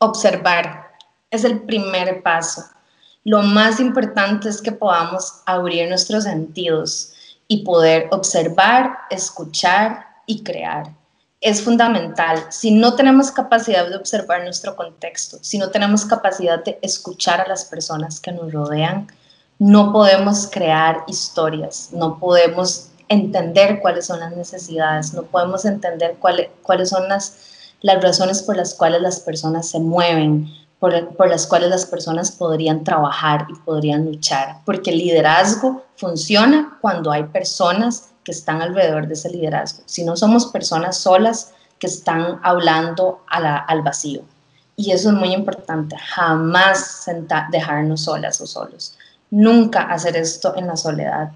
Observar es el primer paso. Lo más importante es que podamos abrir nuestros sentidos y poder observar, escuchar y crear. Es fundamental. Si no tenemos capacidad de observar nuestro contexto, si no tenemos capacidad de escuchar a las personas que nos rodean, no podemos crear historias, no podemos entender cuáles son las necesidades, no podemos entender cuáles son las, las razones por las cuales las personas se mueven, por, por, las cuales las personas podrían trabajar y podrían luchar, porque el liderazgo funciona cuando hay personas que están alrededor de ese liderazgo, si no somos personas solas que están hablando al vacío. Y eso es muy importante, jamás dejarnos solas o solos nunca hacer esto en la soledad.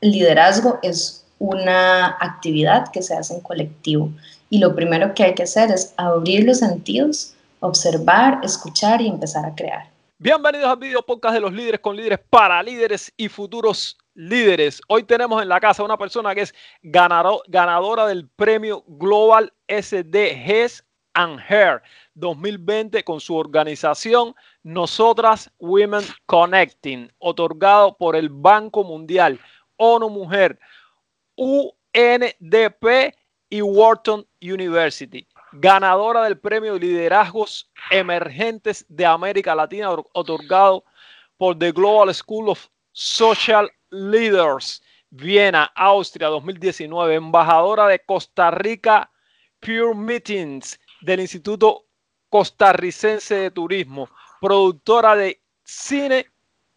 El liderazgo es una actividad que se hace en colectivo y lo primero que hay que hacer es abrir los sentidos, observar, escuchar y empezar a crear. Bienvenidos al video podcast de los líderes con líderes para líderes y futuros líderes. Hoy tenemos en la casa una persona que es ganadora del premio Global SDGs and Hair 2020 con su organización Nosotras Women Connecting, otorgado por el Banco Mundial, ONU Mujer, UNDP y Wharton University. Ganadora del premio de liderazgos emergentes de América Latina, otorgado por The Global School of Social Leaders, Viena, Austria 2019. Embajadora de Costa Rica Pure Meetings del Instituto Costarricense de Turismo, productora de cine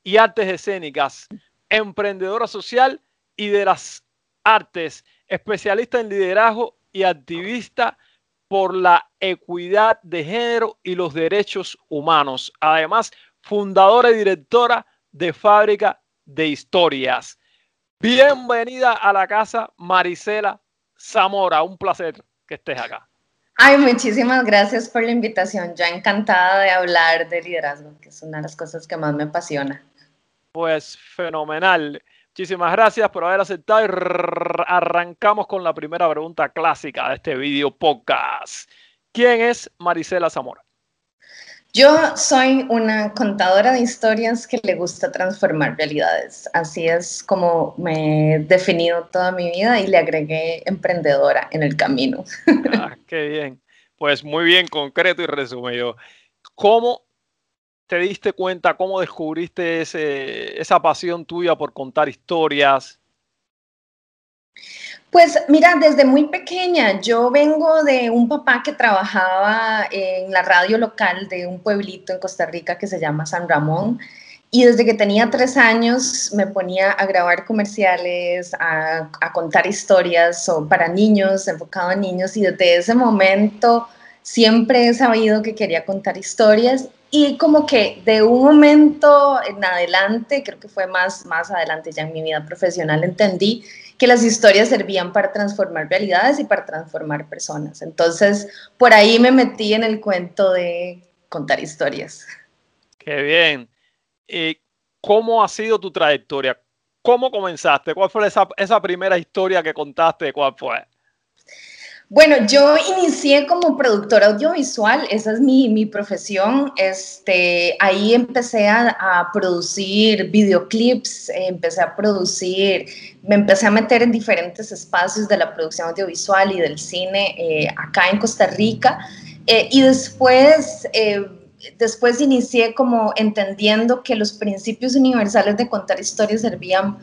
y artes escénicas, emprendedora social y de las artes, especialista en liderazgo y activista por la equidad de género y los derechos humanos. Además, fundadora y directora de Fábrica de Historias. Bienvenida a la casa Marisela Zamora. Un placer que estés acá. Ay, muchísimas gracias por la invitación. Ya encantada de hablar de liderazgo, que es una de las cosas que más me apasiona. Pues fenomenal. Muchísimas gracias por haber aceptado y arrancamos con la primera pregunta clásica de este video podcast. ¿Quién es Marisela Zamora? Yo soy una contadora de historias que le gusta transformar realidades. Así es como me he definido toda mi vida y le agregué emprendedora en el camino. Ah, qué bien. Pues muy bien, concreto y resumido. ¿Cómo te diste cuenta, cómo descubriste esa pasión tuya por contar historias? Pues mira, desde muy pequeña, yo vengo de un papá que trabajaba en la radio local de un pueblito en Costa Rica que se llama San Ramón. Y desde que tenía tres años me ponía a grabar comerciales, a, contar historias para niños, enfocado a niños. Y desde ese momento siempre he sabido que quería contar historias. Y como que de un momento en adelante, creo que fue más, más adelante ya en mi vida profesional, entendí que las historias servían para transformar realidades y para transformar personas. Entonces, por ahí me metí en el cuento de contar historias. Qué bien. ¿Y cómo ha sido tu trayectoria? ¿Cómo comenzaste? ¿Cuál fue esa, esa primera historia que contaste? ¿Cuál fue? Bueno, yo inicié como productora audiovisual, esa es mi, mi profesión. Este, ahí empecé a, producir videoclips, empecé a producir, me empecé a meter en diferentes espacios de la producción audiovisual y del cine eh, acá en Costa Rica. Eh, y después, eh, después inicié como entendiendo que los principios universales de contar historias servían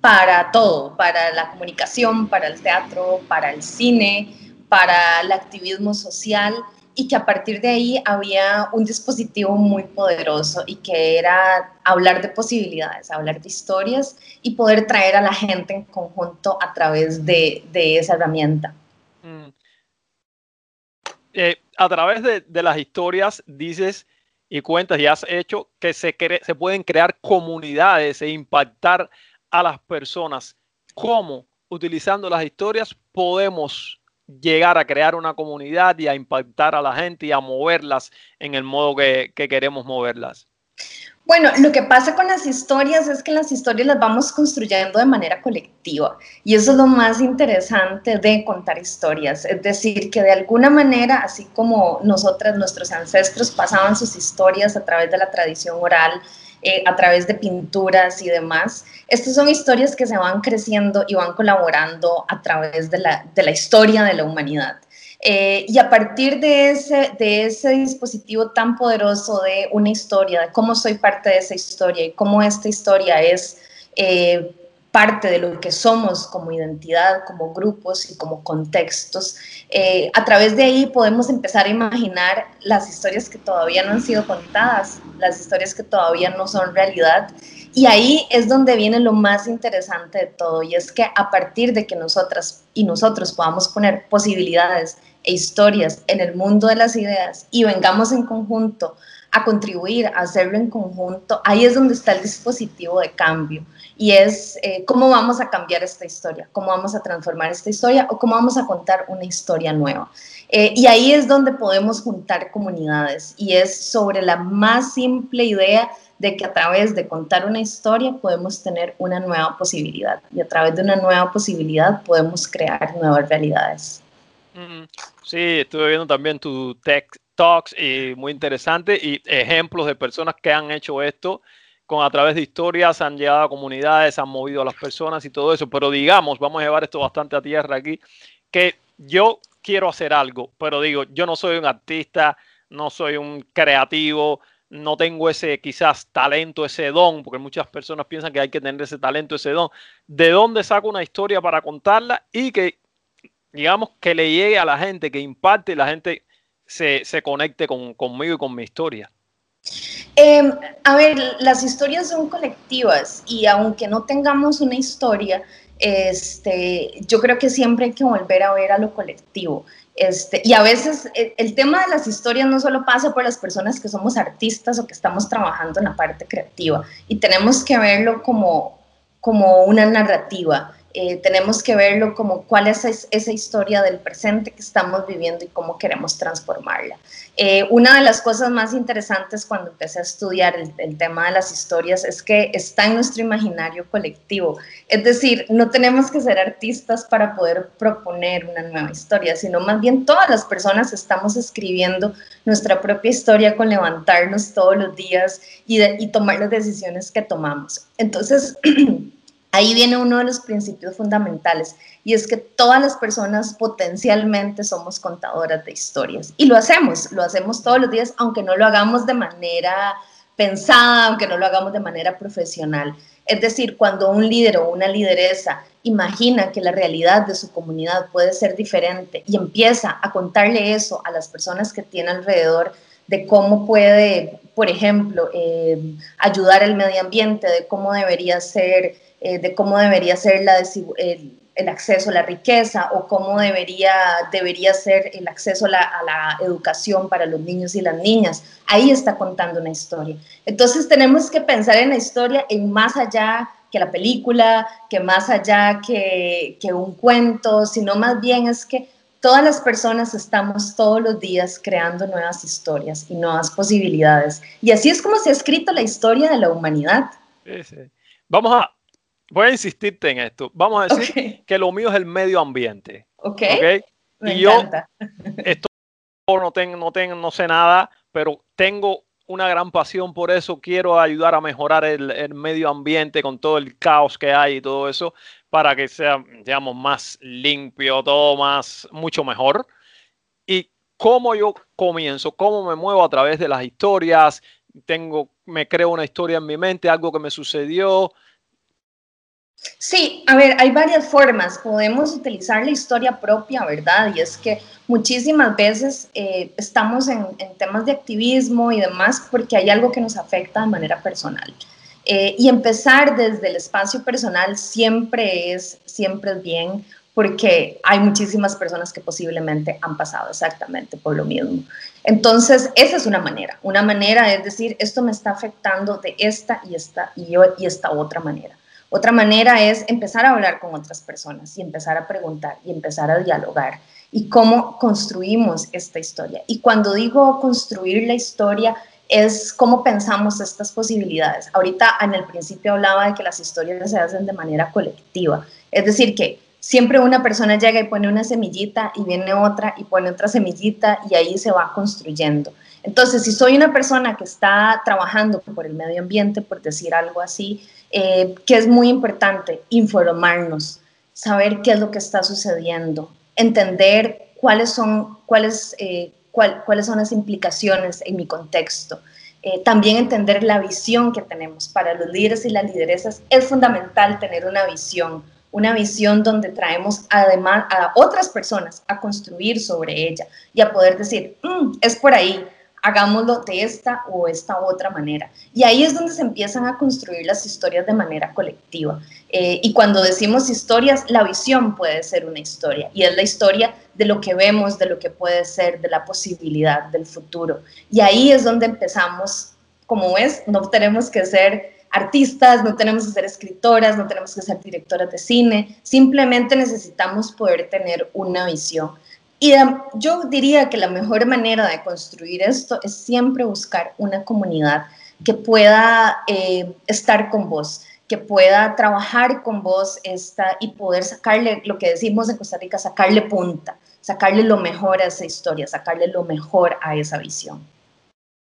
para todo, para la comunicación, para el teatro, para el cine para el activismo social y que a partir de ahí había un dispositivo muy poderoso y que era hablar de posibilidades, hablar de historias y poder traer a la gente en conjunto a través de, esa herramienta. Mm. Eh, a través de, las historias dices y cuentas y has hecho que se, se pueden crear comunidades e impactar a las personas. ¿Cómo, utilizando las historias, podemos llegar a crear una comunidad y a impactar a la gente y a moverlas en el modo que, queremos moverlas. Bueno, lo que pasa con las historias es que las historias las vamos construyendo de manera colectiva y eso es lo más interesante de contar historias, es decir, que de alguna manera, así como nosotras, nuestros ancestros pasaban sus historias a través de la tradición oral, eh, a través de pinturas y demás, estas son historias que se van creciendo y van colaborando a través de la, de la historia de la humanidad. Eh, y a partir de ese, de ese dispositivo tan poderoso de una historia, de cómo soy parte de esa historia y cómo esta historia es eh, parte de lo que somos como identidad, como grupos y como contextos, eh, a través de ahí podemos empezar a imaginar las historias que todavía no han sido contadas, las historias que todavía no son realidad. Y ahí es donde viene lo más interesante de todo, y es que a partir de que nosotras y nosotros podamos poner posibilidades e historias en el mundo de las ideas y vengamos en conjunto a contribuir, a hacerlo en conjunto, ahí es donde está el dispositivo de cambio y es eh, cómo vamos a cambiar esta historia, cómo vamos a transformar esta historia o cómo vamos a contar una historia nueva. Eh, y ahí es donde podemos juntar comunidades y es sobre la más simple idea de que a través de contar una historia podemos tener una nueva posibilidad y a través de una nueva posibilidad podemos crear nuevas realidades. Sí, estuve viendo también tu tech talks y muy interesante y ejemplos de personas que han hecho esto con a través de historias, han llegado a comunidades, han movido a las personas y todo eso. Pero digamos, vamos a llevar esto bastante a tierra aquí, que yo quiero hacer algo, pero digo, yo no soy un artista, no soy un creativo, no tengo ese quizás talento, ese don, porque muchas personas piensan que hay que tener ese talento, ese don. ¿De dónde saco una historia para contarla y que digamos, que le llegue a la gente, que impacte y la gente se, conecte conmigo y con mi historia? Em, a ver, las historias son colectivas y aunque no tengamos una historia, este, yo creo que siempre hay que volver a ver a lo colectivo. Este, y a veces el, el, tema de las historias no solo pasa por las personas que somos artistas o que estamos trabajando en la parte creativa, y tenemos que verlo como, como una narrativa. Eh, tenemos que verlo como cuál es esa historia del presente que estamos viviendo y cómo queremos transformarla. Eh, una de las cosas más interesantes cuando empecé a estudiar el, tema de las historias es que está en nuestro imaginario colectivo. Es decir, no tenemos que ser artistas para poder proponer una nueva historia, sino más bien todas las personas estamos escribiendo nuestra propia historia con levantarnos todos los días y, y tomar las decisiones que tomamos. Entonces, Ahí viene uno de los principios fundamentales y es que todas las personas potencialmente somos contadoras de historias y lo hacemos, lo hacemos todos los días, aunque no lo hagamos de manera pensada, aunque no lo hagamos de manera profesional. Es decir, cuando un líder o una lideresa imagina que la realidad de su comunidad puede ser diferente y empieza a contarle eso a las personas que tiene alrededor, de cómo puede, por ejemplo, eh, ayudar al medio ambiente, de cómo debería ser eh, de cómo debería ser la el, acceso a la riqueza o cómo debería, debería ser el acceso a la, educación para los niños y las niñas. Ahí está contando una historia. Entonces tenemos que pensar en la historia en más allá que la película, que más allá que, que un cuento, sino más bien es que todas las personas estamos todos los días creando nuevas historias y nuevas posibilidades. Y así es como se ha escrito la historia de la humanidad. Sí, sí. Vamos a, voy a insistirte en esto. Vamos a decir que lo mío es el medio ambiente. Ok. okay? y yo esto no tengo, no tengo, no sé nada, pero tengo una gran pasión por eso. Quiero ayudar a mejorar el, el, medio ambiente con todo el caos que hay y todo eso para que sea, digamos, más limpio, todo más, mucho mejor. Y cómo yo comienzo, cómo me muevo a través de las historias. Tengo, me creo una historia en mi mente, algo que me sucedió, Sí, a ver, hay varias formas. Podemos utilizar la historia propia, ¿verdad? Y es que muchísimas veces eh, estamos en, temas de activismo y demás porque hay algo que nos afecta de manera personal. Eh, y empezar desde el espacio personal siempre es, siempre es bien porque hay muchísimas personas que posiblemente han pasado exactamente por lo mismo. Entonces, esa es una manera. Una manera es decir, esto me está afectando de esta y esta y, y esta otra manera. Otra manera es empezar a hablar con otras personas y empezar a preguntar y empezar a dialogar y cómo construimos esta historia. Y cuando digo construir la historia, es cómo pensamos estas posibilidades. Ahorita en el principio hablaba de que las historias se hacen de manera colectiva, es decir, que siempre una persona llega y pone una semillita y viene otra y pone otra semillita y ahí se va construyendo. Entonces, si soy una persona que está trabajando por el medio ambiente, por decir algo así, eh, que es muy importante informarnos, saber qué es lo que está sucediendo, entender cuáles son, cuáles, eh, cuáles son las implicaciones en mi contexto. Eh, también entender la visión que tenemos. Para los líderes y las lideresas es fundamental tener una visión, una visión donde traemos además a otras personas a construir sobre ella y a poder decir, mm, es por ahí, hagámoslo de esta o esta otra manera. Y ahí es donde se empiezan a construir las historias de manera colectiva. Eh, y cuando decimos historias, la visión puede ser una historia y es la historia de lo que vemos, de lo que puede ser, de la posibilidad del futuro. Y ahí es donde empezamos, como ves, no tenemos que ser artistas, no tenemos que ser escritoras, no tenemos que ser directoras de cine, simplemente necesitamos poder tener una visión y yo diría que la mejor manera de construir esto es siempre buscar una comunidad que pueda eh, estar con vos, que pueda trabajar con vos esta, y poder sacarle, lo que decimos en Costa Rica, sacarle punta, sacarle lo mejor a esa historia, sacarle lo mejor a esa visión.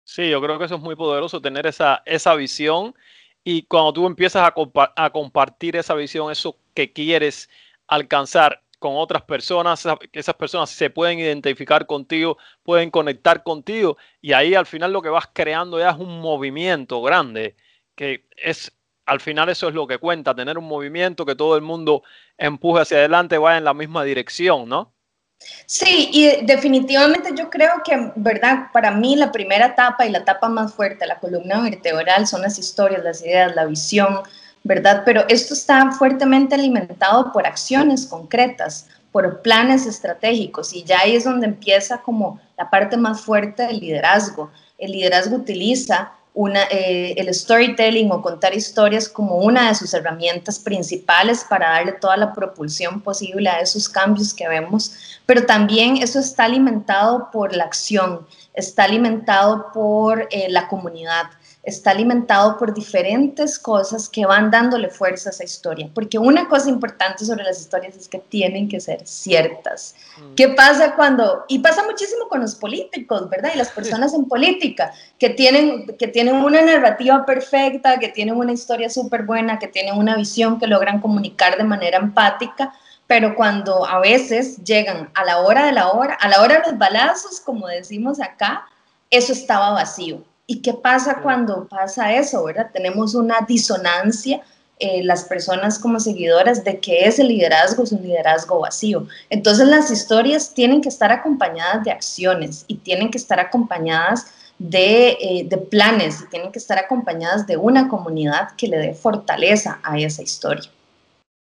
Sí, yo creo que eso es muy poderoso, tener esa, esa visión y cuando tú empiezas a, a compartir esa visión, eso que quieres alcanzar, con otras personas, esas personas se pueden identificar contigo, pueden conectar contigo y ahí al final lo que vas creando ya es un movimiento grande, que es al final eso es lo que cuenta, tener un movimiento que todo el mundo empuje hacia adelante, vaya en la misma dirección, ¿no? Sí, y definitivamente yo creo que, ¿verdad? Para mí la primera etapa y la etapa más fuerte, la columna vertebral, son las historias, las ideas, la visión, ¿verdad? Pero esto está fuertemente alimentado por acciones concretas, por planes estratégicos y ya ahí es donde empieza como la parte más fuerte del liderazgo. El liderazgo utiliza una, eh, el storytelling o contar historias como una de sus herramientas principales para darle toda la propulsión posible a esos cambios que vemos, pero también eso está alimentado por la acción, está alimentado por eh, la comunidad está alimentado por diferentes cosas que van dándole fuerza a esa historia. Porque una cosa importante sobre las historias es que tienen que ser ciertas. Mm. ¿Qué pasa cuando, y pasa muchísimo con los políticos, ¿verdad? Y las personas en política, que tienen, que tienen una narrativa perfecta, que tienen una historia súper buena, que tienen una visión que logran comunicar de manera empática, pero cuando a veces llegan a la hora de la hora, a la hora de los balazos, como decimos acá, eso estaba vacío ¿Y qué pasa cuando pasa eso, verdad? Tenemos una disonancia eh, las personas como seguidoras de que ese liderazgo es un liderazgo vacío. Entonces las historias tienen que estar acompañadas de acciones y tienen que estar acompañadas de, eh, de, planes y tienen que estar acompañadas de una comunidad que le dé fortaleza a esa historia.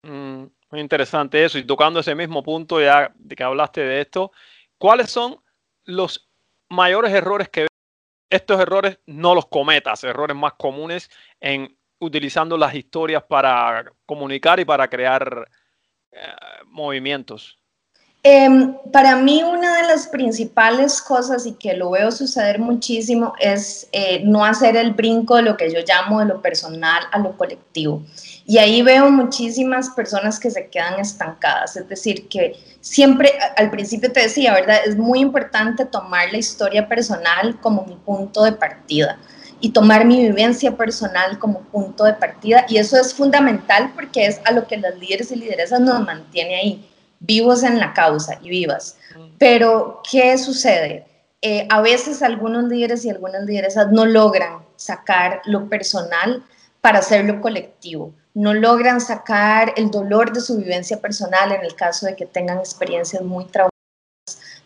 Mm, muy interesante eso. Y tocando ese mismo punto ya de que hablaste de esto, ¿cuáles son los mayores errores que estos errores no los cometas, errores más comunes en utilizando las historias para comunicar y para crear eh, movimientos. Em, para mí una de las principales cosas y que lo veo suceder muchísimo es eh, no hacer el brinco de lo que yo llamo de lo personal a lo colectivo. Y ahí veo muchísimas personas que se quedan estancadas, es decir, que siempre, al principio te decía, ¿verdad? Es muy importante tomar la historia personal como mi punto de partida y tomar mi vivencia personal como punto de partida. Y eso es fundamental porque es a lo que las líderes y lideresas nos mantiene ahí, vivos en la causa y vivas. Pero, ¿qué sucede? Eh, a veces algunos líderes y algunas lideresas no logran sacar lo personal para hacerlo colectivo no logran sacar el dolor de su vivencia personal en el caso de que tengan experiencias muy traumáticas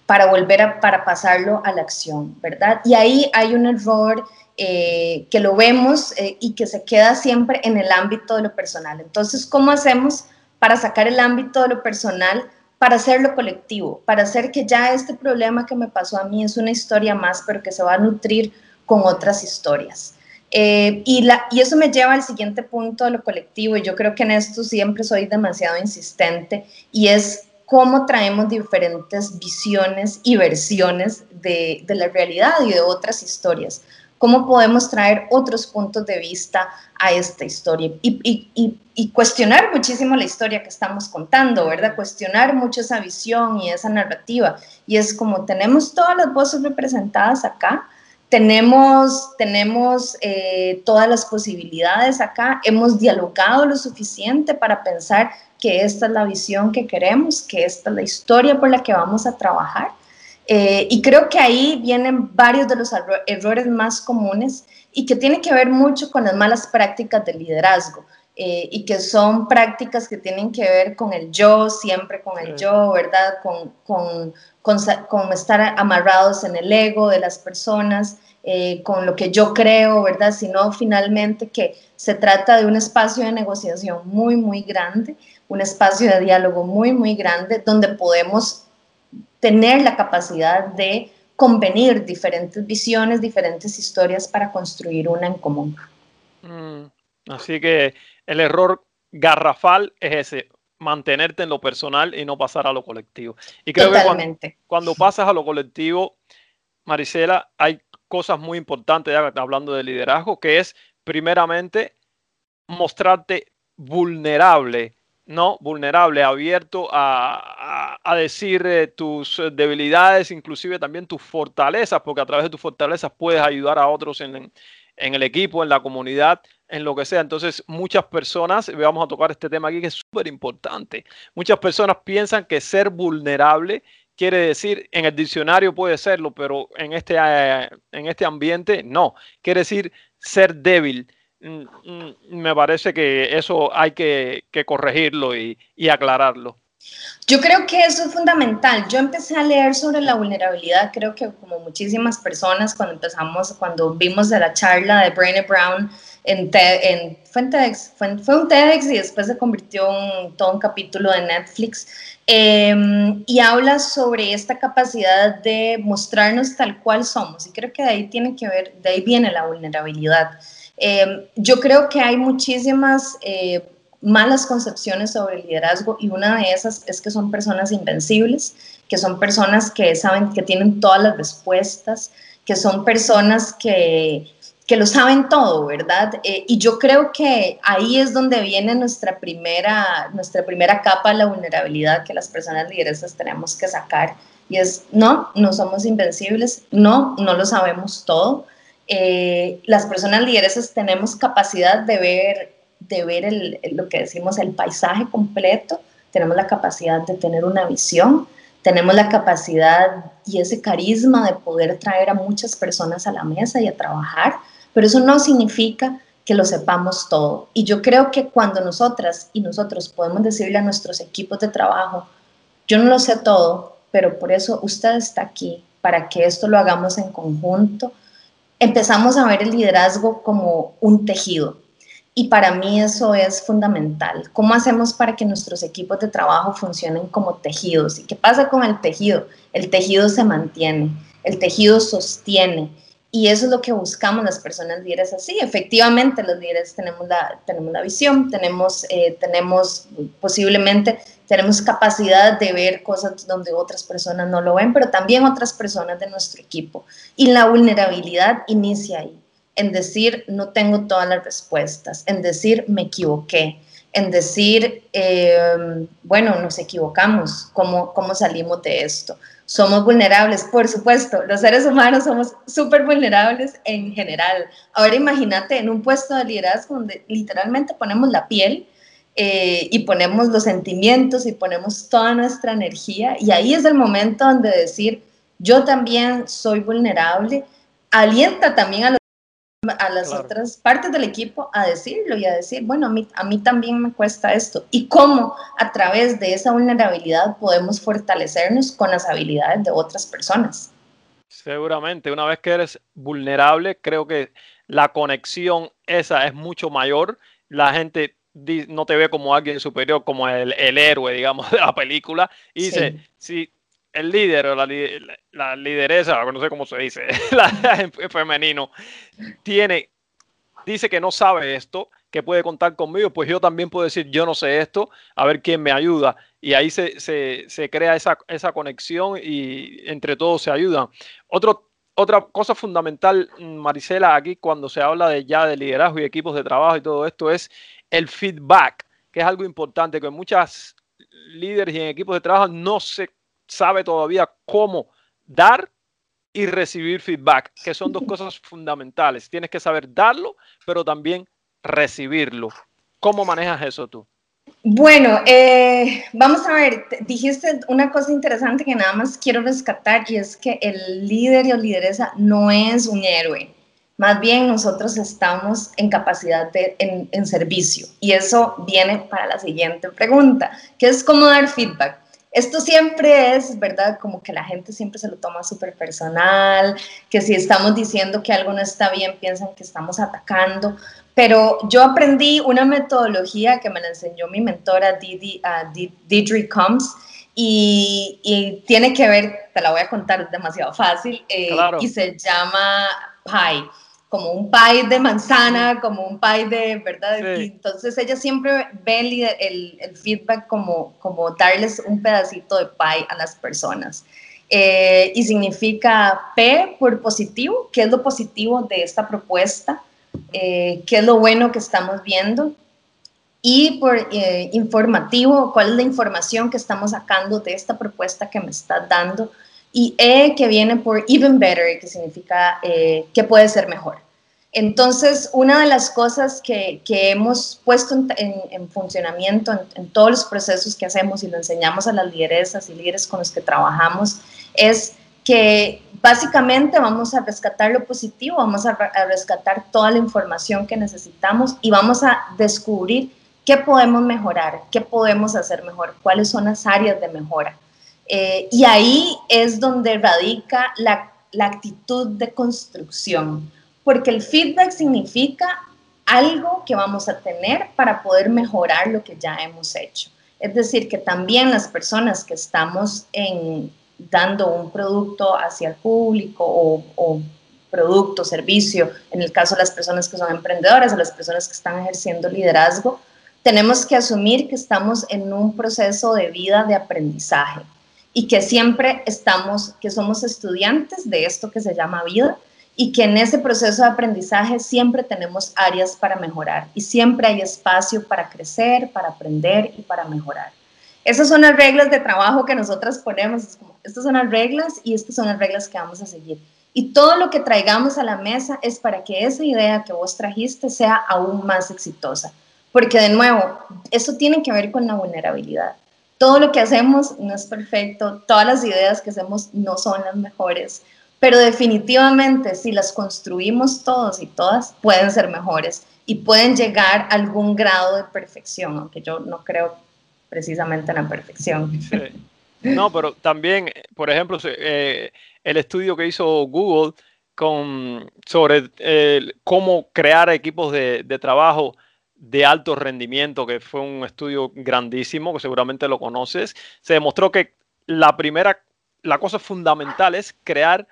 para volver a para pasarlo a la acción, ¿verdad? Y ahí hay un error eh, que lo vemos eh, y que se queda siempre en el ámbito de lo personal. Entonces, ¿cómo hacemos para sacar el ámbito de lo personal, para hacerlo colectivo, para hacer que ya este problema que me pasó a mí es una historia más, pero que se va a nutrir con otras historias? Eh, y, la, y eso me lleva al siguiente punto de lo colectivo, y yo creo que en esto siempre soy demasiado insistente, y es cómo traemos diferentes visiones y versiones de, de la realidad y de otras historias. cómo podemos traer otros puntos de vista a esta historia y, cuestionar muchísimo la historia que estamos contando, ¿verdad? Cuestionar mucho esa visión y esa narrativa. Y es como tenemos todas las voces representadas acá, tenemos, tenemos eh, todas las posibilidades acá, hemos dialogado lo suficiente para pensar que esta es la visión que queremos, que esta es la historia por la que vamos a trabajar. Eh, y creo que ahí vienen varios de los errores más comunes y que tiene que ver mucho con las malas prácticas del liderazgo. Eh, y que son prácticas que tienen que ver con el yo, siempre con el yo, ¿verdad? Con, con, con, estar amarrados en el ego de las personas, eh, con lo que yo creo, ¿verdad? Sino finalmente que se trata de un espacio de negociación muy, muy grande, un espacio de diálogo muy, muy grande, donde podemos tener la capacidad de convenir diferentes visiones, diferentes historias para construir una en común. Mm, así que el error garrafal es ese, mantenerte en lo personal y no pasar a lo colectivo. Y creo Totalmente. que cuando, pasas a lo colectivo, Marisela, hay cosas muy importantes, hablando de liderazgo, que es primeramente mostrarte vulnerable, ¿no? Vulnerable, abierto a, decir eh, tus debilidades, inclusive también tus fortalezas, porque a través de tus fortalezas puedes ayudar a otros en, en el equipo, en la comunidad, en lo que sea. Entonces, muchas personas, vamos a tocar este tema aquí que es súper importante, muchas personas piensan que ser vulnerable quiere decir, en el diccionario puede serlo, pero en este, eh, en este ambiente no, quiere decir ser débil. Mm, mm, me parece que eso hay que, corregirlo y aclararlo. Yo creo que eso es fundamental. Yo empecé a leer sobre la vulnerabilidad, creo que como muchísimas personas cuando empezamos, cuando vimos de la charla de Brené Brown en, en fue, TEDx, fue, un TEDx y después se convirtió en todo un capítulo de Netflix. Em, y habla sobre esta capacidad de mostrarnos tal cual somos. Y creo que de ahí tiene que ver, de ahí viene la vulnerabilidad. Em, yo creo que hay muchísimas eh, malas concepciones sobre el liderazgo y una de esas es que son personas invencibles, que son personas que saben que tienen todas las respuestas, que son personas que, que lo saben todo, ¿verdad? Eh, y yo creo que ahí es donde viene nuestra primera, nuestra primera capa la vulnerabilidad que las personas lideresas tenemos que sacar. Y es, no, no somos invencibles, no, no lo sabemos todo. Eh, las personas lideresas tenemos capacidad de ver de ver lo que decimos el paisaje completo, tenemos la capacidad de tener una visión, tenemos la capacidad y ese carisma de poder traer a muchas personas a la mesa y a trabajar, pero eso no significa que lo sepamos todo. Y yo creo que cuando nosotras y nosotros podemos decirle a nuestros equipos de trabajo, yo no lo sé todo, pero por eso usted está aquí, para que esto lo hagamos en conjunto, empezamos a ver el liderazgo como un tejido, y para mí eso es fundamental. ¿Cómo hacemos para que nuestros equipos de trabajo funcionen como tejidos? ¿Y qué pasa con el tejido? El tejido se mantiene, el tejido sostiene. Y eso es lo que buscamos las personas líderes así. Efectivamente, los líderes tenemos la, tenemos la visión, tenemos, eh, tenemos posiblemente, tenemos capacidad de ver cosas donde otras personas no lo ven, pero también otras personas de nuestro equipo. Y la vulnerabilidad inicia ahí en decir no tengo todas las respuestas, en decir me equivoqué, en decir, em, bueno, nos equivocamos, ¿cómo, ¿cómo salimos de esto? Somos vulnerables, por supuesto, los seres humanos somos súper vulnerables en general. Ahora imagínate en un puesto de liderazgo donde literalmente ponemos la piel eh, y ponemos los sentimientos y ponemos toda nuestra energía y ahí es el momento donde decir, yo también soy vulnerable, alienta también a los a las otras partes del equipo a decirlo y a decir, bueno, a mí, a mí también me cuesta esto. Y cómo a través de esa vulnerabilidad podemos fortalecernos con las habilidades de otras personas. Seguramente, una vez que eres vulnerable, creo que la conexión esa es mucho mayor. La gente no te ve como alguien superior, como el, héroe, digamos, de la película. Y dice, si el líder o la, la, lideresa, no sé cómo se dice, la, femenino, tiene, dice que no sabe esto, que puede contar conmigo, pues yo también puedo decir, yo no sé esto, a ver quién me ayuda. Y ahí se, se, se crea esa, esa, conexión y entre todos se ayudan. Otro otra cosa fundamental, Marisela, aquí cuando se habla de ya de liderazgo y equipos de trabajo y todo esto es el feedback, que es algo importante, que muchas líderes y en equipos de trabajo no se sabe todavía cómo dar y recibir feedback, que son dos cosas fundamentales. Tienes que saber darlo, pero también recibirlo. ¿Cómo manejas eso tú? Bueno, eh, vamos a ver, dijiste una cosa interesante que nada más quiero rescatar y es que el líder o lideresa no es un héroe. Más bien nosotros estamos en capacidad de, en, en servicio y eso viene para la siguiente pregunta, que es cómo dar feedback esto siempre es, ¿verdad? Como que la gente siempre se lo toma súper personal, que si estamos diciendo que algo no está bien, piensan que estamos atacando. Pero yo aprendí una metodología que me la enseñó mi mentora Didi, uh, Didri Combs y, tiene que ver, te la voy a contar, es demasiado fácil, eh, y se llama PIE como un pie de manzana, como un pie de, ¿verdad? entonces ella siempre ve el, el, feedback como, como darles un pedacito de pie a las personas. Eh, y significa P por positivo, qué es lo positivo de esta propuesta, eh, qué es lo bueno que estamos viendo, y por eh, informativo, cuál es la información que estamos sacando de esta propuesta que me está dando, y E que viene por even better, que significa eh, que puede ser mejor. Entonces, una de las cosas que, que hemos puesto en, funcionamiento en, todos los procesos que hacemos y lo enseñamos a las lideresas y líderes con los que trabajamos es que básicamente vamos a rescatar lo positivo, vamos a, a rescatar toda la información que necesitamos y vamos a descubrir qué podemos mejorar, qué podemos hacer mejor, cuáles son las áreas de mejora. Eh, y ahí es donde radica la, actitud de construcción, porque el feedback significa algo que vamos a tener para poder mejorar lo que ya hemos hecho. Es decir, que también las personas que estamos en, dando un producto hacia el público o, o, producto, servicio, en el caso de las personas que son emprendedoras o las personas que están ejerciendo liderazgo, tenemos que asumir que estamos en un proceso de vida de aprendizaje y que siempre estamos, que somos estudiantes de esto que se llama vida y que en ese proceso de aprendizaje siempre tenemos áreas para mejorar y siempre hay espacio para crecer, para aprender y para mejorar. Esas son las reglas de trabajo que nosotras ponemos, estas son las reglas y estas son las reglas que vamos a seguir. Y todo lo que traigamos a la mesa es para que esa idea que vos trajiste sea aún más exitosa. Porque de nuevo, eso tiene que ver con la vulnerabilidad todo lo que hacemos no es perfecto, todas las ideas que hacemos no son las mejores, pero definitivamente si las construimos todos y todas, pueden ser mejores y pueden llegar a algún grado de perfección, aunque yo no creo precisamente en la perfección. No, pero también, por ejemplo, eh, el estudio que hizo Google con, sobre eh, cómo crear equipos de, de trabajo, de alto rendimiento, que fue un estudio grandísimo, que seguramente lo conoces, se demostró que la primera, la cosa fundamental es crear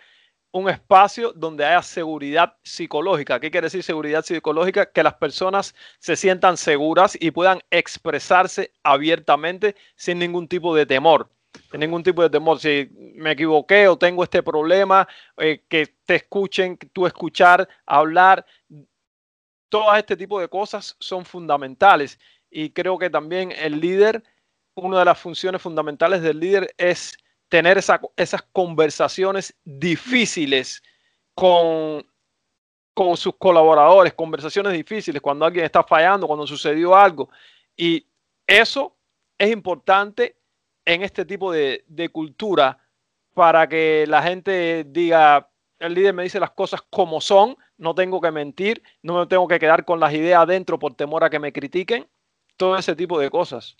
un espacio donde haya seguridad psicológica. ¿Qué quiere decir seguridad psicológica? Que las personas se sientan seguras y puedan expresarse abiertamente sin ningún tipo de temor. Sin ningún tipo de temor. Si me equivoqué o tengo este problema, eh, que te escuchen, tú escuchar, hablar todo este tipo de cosas son fundamentales y creo que también el líder, una de las funciones fundamentales del líder es tener esas conversaciones difíciles con, con sus colaboradores, conversaciones difíciles cuando alguien está fallando, cuando sucedió algo. Y eso es importante en este tipo de cultura para que la gente diga, el líder me dice las cosas como son, no tengo que mentir, no me tengo que quedar con las ideas adentro por temor a que me critiquen, todo ese tipo de cosas.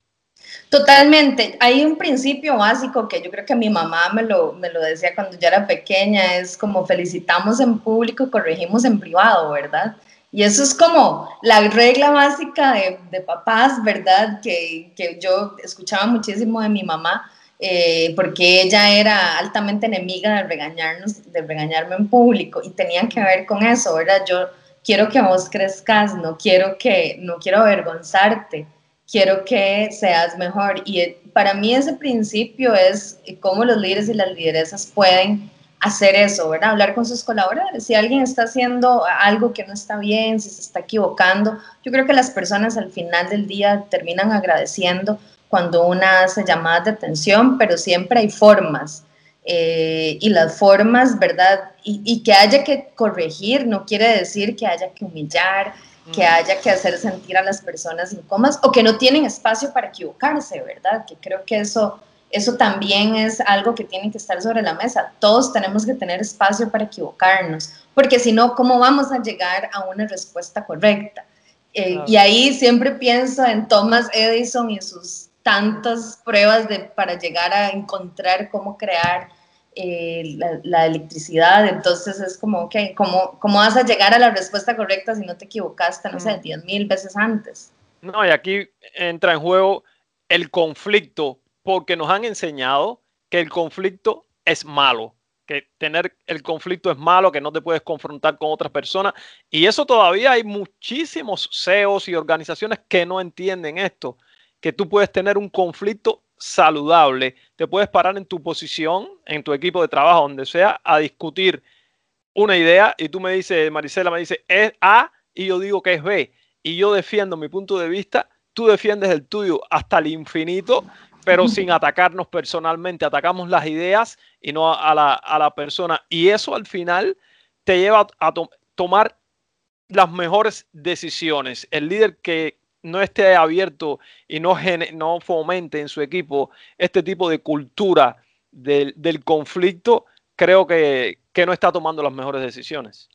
Totalmente. Hay un principio básico que yo creo que mi mamá me lo, me lo decía cuando yo era pequeña, es como felicitamos en público corregimos en privado, ¿verdad? Y eso es como la regla básica de, de papás, ¿verdad? Que, que yo escuchaba muchísimo de mi mamá eh, porque ella era altamente enemiga de regañarnos, de regañarme en público y tenían que ver con eso, ¿verdad? Yo quiero que vos crezcas, no quiero que, no quiero avergonzarte, quiero que seas mejor. Y eh, para mí ese principio es cómo los líderes y las lideresas pueden hacer eso, ¿verdad? Hablar con sus colaboradores. Si alguien está haciendo algo que no está bien, si se está equivocando, yo creo que las personas al final del día terminan agradeciendo cuando una hace llamadas de atención, pero siempre hay formas. Eh, y las formas, ¿verdad? Y, y, que haya que corregir no quiere decir que haya que humillar, que haya que hacer sentir a las personas incómodas o que no tienen espacio para equivocarse, ¿verdad? Que creo que eso eso también es algo que tiene que estar sobre la mesa. Todos tenemos que tener espacio para equivocarnos, porque si no, ¿cómo vamos a llegar a una respuesta correcta? Eh, y ahí siempre pienso en Thomas Edison y sus tantas pruebas de, para llegar a encontrar cómo crear eh, la, electricidad. Entonces es como, ok, ¿cómo, ¿cómo vas a llegar a la respuesta correcta si no te equivocaste, no sé, 10 mil veces antes? No, y aquí entra en juego el conflicto porque nos han enseñado que el conflicto es malo, que tener el conflicto es malo, que no te puedes confrontar con otras personas. Y eso todavía hay muchísimos CEOs y organizaciones que no entienden esto, que tú puedes tener un conflicto saludable, te puedes parar en tu posición, en tu equipo de trabajo, donde sea, a discutir una idea y tú me dices, Marisela me dice, es A y yo digo que es B. Y yo defiendo mi punto de vista, tú defiendes el tuyo hasta el infinito pero sin atacarnos personalmente. Atacamos las ideas y no a la, persona. Y eso al final te lleva a tomar las mejores decisiones. El líder que no esté abierto y no, no fomente en su equipo este tipo de cultura del, conflicto, creo que, que no está tomando las mejores decisiones.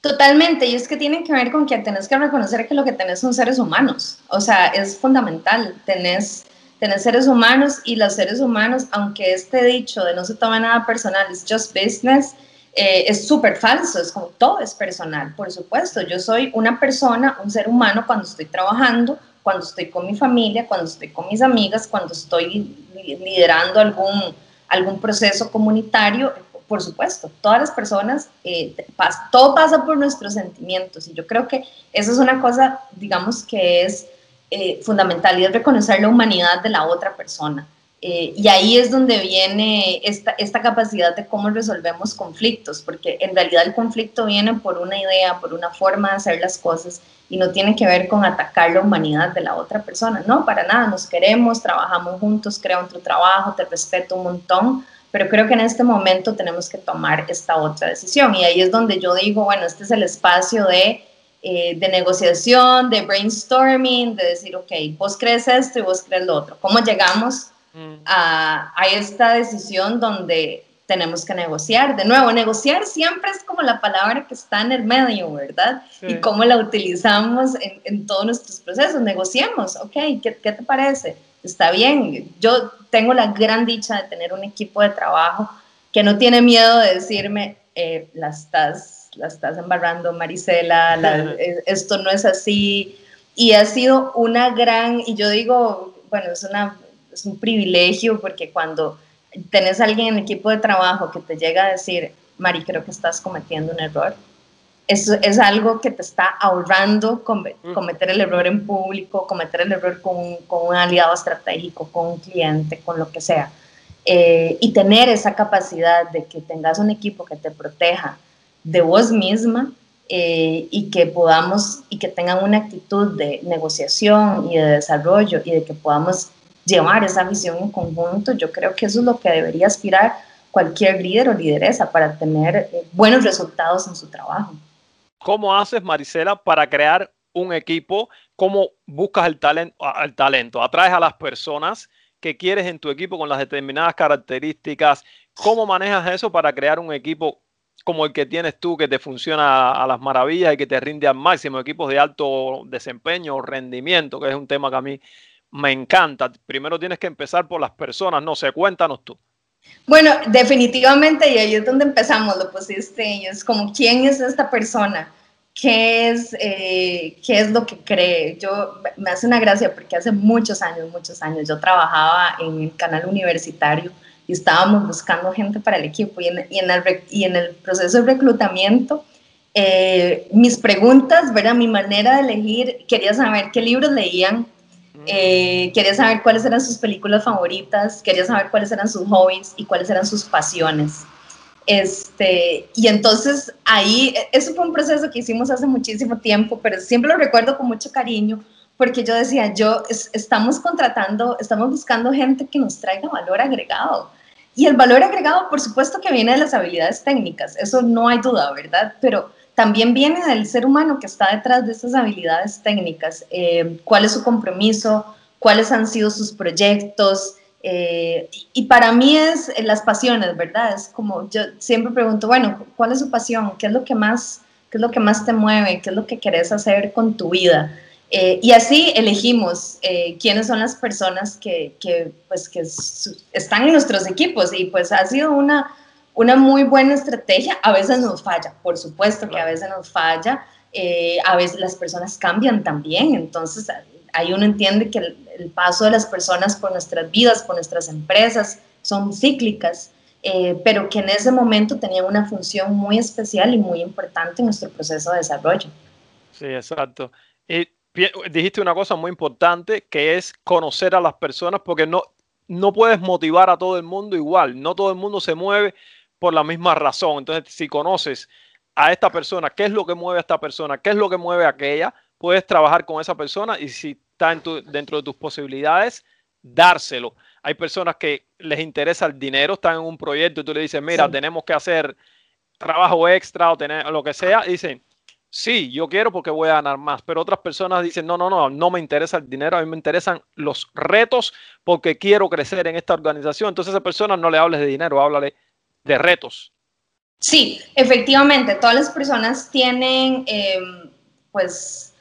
Totalmente, y es que tiene que ver con que tenés que reconocer que lo que tenés son seres humanos, o sea, es fundamental, tenés tener seres humanos y los seres humanos, aunque este dicho de no se toma nada personal, es just business, eh, es súper falso, es como todo es personal, por supuesto. Yo soy una persona, un ser humano cuando estoy trabajando, cuando estoy con mi familia, cuando estoy con mis amigas, cuando estoy liderando algún, algún proceso comunitario, por supuesto, todas las personas, eh, todo pasa por nuestros sentimientos y yo creo que eso es una cosa, digamos, que es eh, fundamental y es reconocer la humanidad de la otra persona. Eh, y ahí es donde viene esta, esta capacidad de cómo resolvemos conflictos, porque en realidad el conflicto viene por una idea, por una forma de hacer las cosas y no tiene que ver con atacar la humanidad de la otra persona. No, para nada, nos queremos, trabajamos juntos, creo en tu trabajo, te respeto un montón, pero creo que en este momento tenemos que tomar esta otra decisión. Y ahí es donde yo digo, bueno, este es el espacio de eh, de negociación, de brainstorming, de decir, ok, vos crees esto y vos crees lo otro. ¿Cómo llegamos mm. a, a, esta decisión donde tenemos que negociar? De nuevo, negociar siempre es como la palabra que está en el medio, ¿verdad? Y cómo la utilizamos en, en, todos nuestros procesos. Negociemos, ok, ¿qué, ¿qué te parece? Está bien. Yo tengo la gran dicha de tener un equipo de trabajo que no tiene miedo de decirme, eh, la estás la estás embarrando, Marisela, esto no es así. Y ha sido una gran, y yo digo, bueno, es, una, es un privilegio porque cuando tenés a alguien en el equipo de trabajo que te llega a decir, Mari, creo que estás cometiendo un error, eso es algo que te está ahorrando cometer el error en público, cometer el error con, con un aliado estratégico, con un cliente, con lo que sea. Eh, y tener esa capacidad de que tengas un equipo que te proteja, de vos misma eh, y que podamos y que tengan una actitud de negociación y de desarrollo y de que podamos llevar esa visión en conjunto, yo creo que eso es lo que debería aspirar cualquier líder o lideresa para tener eh, buenos resultados en su trabajo. ¿Cómo haces, Marisela, para crear un equipo? ¿Cómo buscas el talento, el talento? ¿Atraes a las personas que quieres en tu equipo con las determinadas características? ¿Cómo manejas eso para crear un equipo como el que tienes tú, que te funciona a las maravillas y que te rinde al máximo, equipos de alto desempeño o rendimiento, que es un tema que a mí me encanta. Primero tienes que empezar por las personas, no sé, cuéntanos tú. Bueno, definitivamente, y ahí es donde empezamos, lo pusiste, es como, ¿quién es esta persona? ¿Qué es, eh, ¿Qué es lo que cree? Yo, me hace una gracia porque hace muchos años, muchos años, yo trabajaba en el canal universitario y estábamos buscando gente para el equipo y en, y en, el, y en el, proceso de reclutamiento, eh, mis preguntas, ¿verdad? mi manera de elegir, quería saber qué libros leían, eh, quería saber cuáles eran sus películas favoritas, quería saber cuáles eran sus hobbies y cuáles eran sus pasiones. Este, y entonces ahí, eso fue un proceso que hicimos hace muchísimo tiempo, pero siempre lo recuerdo con mucho cariño, porque yo decía, yo estamos contratando, estamos buscando gente que nos traiga valor agregado. Y el valor agregado, por supuesto que viene de las habilidades técnicas, eso no hay duda, ¿verdad? Pero también viene del ser humano que está detrás de esas habilidades técnicas. Eh, ¿Cuál es su compromiso? ¿Cuáles han sido sus proyectos? Eh, y para mí es eh, las pasiones, ¿verdad? Es como yo siempre pregunto, bueno, ¿cuál es su pasión? ¿Qué es lo que más, qué es lo que más te mueve? ¿Qué es lo que querés hacer con tu vida? Y así elegimos quiénes son las personas que, que, pues, que están en nuestros equipos y pues ha sido una, una muy buena estrategia. A veces nos falla, por supuesto que a veces nos falla. a veces las personas cambian también, entonces ahí uno entiende que el, paso de las personas por nuestras vidas, por nuestras empresas, son cíclicas, eh, pero que en ese momento tenían una función muy especial y muy importante en nuestro proceso de desarrollo. Sí, exacto. Y dijiste una cosa muy importante que es conocer a las personas porque no, no puedes motivar a todo el mundo igual, no todo el mundo se mueve por la misma razón. Entonces, si conoces a esta persona, qué es lo que mueve a esta persona, qué es lo que mueve a aquella, puedes trabajar con esa persona y si está dentro de tus posibilidades, dárselo. Hay personas que les interesa el dinero, están en un proyecto y tú le dices, mira, tenemos que hacer trabajo extra o tener lo que sea, y dicen, sí, yo quiero porque voy a ganar más, pero otras personas dicen, no, no, no, no me interesa el dinero, a mí me interesan los retos porque quiero crecer en esta organización. Entonces a esa persona no le hables de dinero, háblale de retos. Sí, efectivamente, todas las personas tienen, em, pues,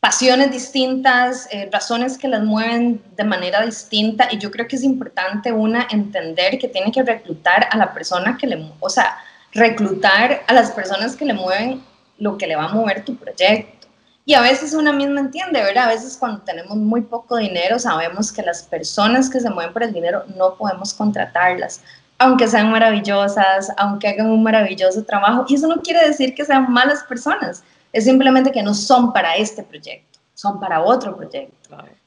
pasiones distintas, eh, razones que las mueven de manera distinta y yo creo que es importante una entender que tiene que reclutar a la persona que le, o sea, reclutar a las personas que le mueven lo que le va a mover tu proyecto. Y a veces una misma entiende, ¿verdad? A veces cuando tenemos muy poco dinero sabemos que las personas que se mueven por el dinero no podemos contratarlas, aunque sean maravillosas, aunque hagan un maravilloso trabajo. Y eso no quiere decir que sean malas personas, es simplemente que no son para este proyecto, son para otro proyecto.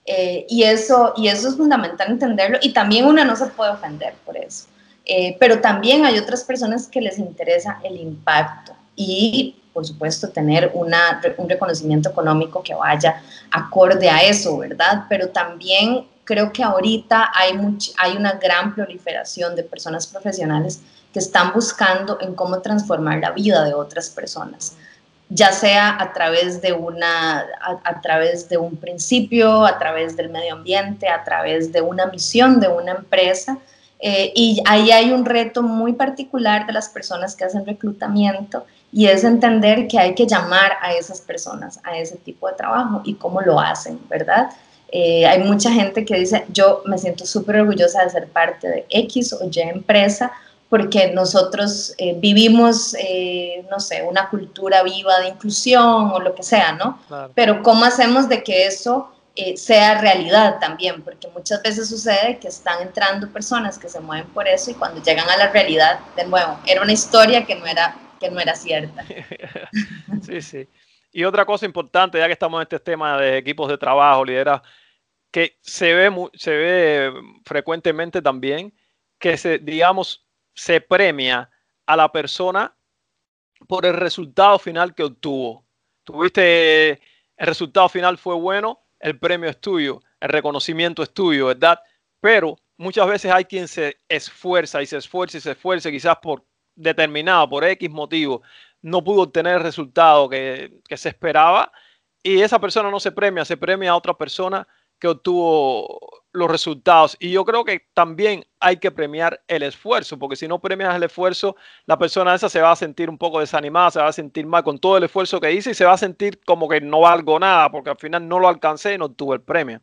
Eh, y, eso, y eso es fundamental entenderlo y también una no se puede ofender por eso. Eh, pero también hay otras personas que les interesa el impacto y, por supuesto, tener una, un reconocimiento económico que vaya acorde a eso, ¿verdad? Pero también creo que ahorita hay, hay una gran proliferación de personas profesionales que están buscando en cómo transformar la vida de otras personas ya sea a través de una a, través de un principio, a través del medio ambiente, a través de una misión de una empresa. Eh, y ahí hay un reto muy particular de las personas que hacen reclutamiento y es entender que hay que llamar a esas personas a ese tipo de trabajo y cómo lo hacen, ¿verdad? Eh, hay mucha gente que dice, yo me siento súper orgullosa de ser parte de X o Y empresa porque nosotros eh, vivimos, eh, no sé, una cultura viva de inclusión o lo que sea, ¿no? Pero ¿cómo hacemos de que eso sea realidad también? Porque muchas veces sucede que están entrando personas que se mueven por eso y cuando llegan a la realidad, de nuevo, era una historia que no era, que no era cierta. sí, sí. Y otra cosa importante, ya que estamos en este tema de equipos de trabajo, lidera, que se ve, se ve frecuentemente también, que se, digamos, se premia a la persona por el resultado final que obtuvo. Tuviste, el resultado final fue bueno, el premio es tuyo, el reconocimiento es tuyo, ¿verdad? Pero muchas veces hay quien se esfuerza y se esfuerza y se esfuerza, quizás por determinado, por X motivo, no pudo obtener el resultado que, que se esperaba y esa persona no se premia, se premia a otra persona que obtuvo los resultados. Y yo creo que también hay que premiar el esfuerzo, porque si no premias el esfuerzo, la persona esa se va a sentir un poco desanimada, se va a sentir mal con todo el esfuerzo que hice y se va a sentir como que no valgo nada, porque al final no lo alcancé y no tuve el premio.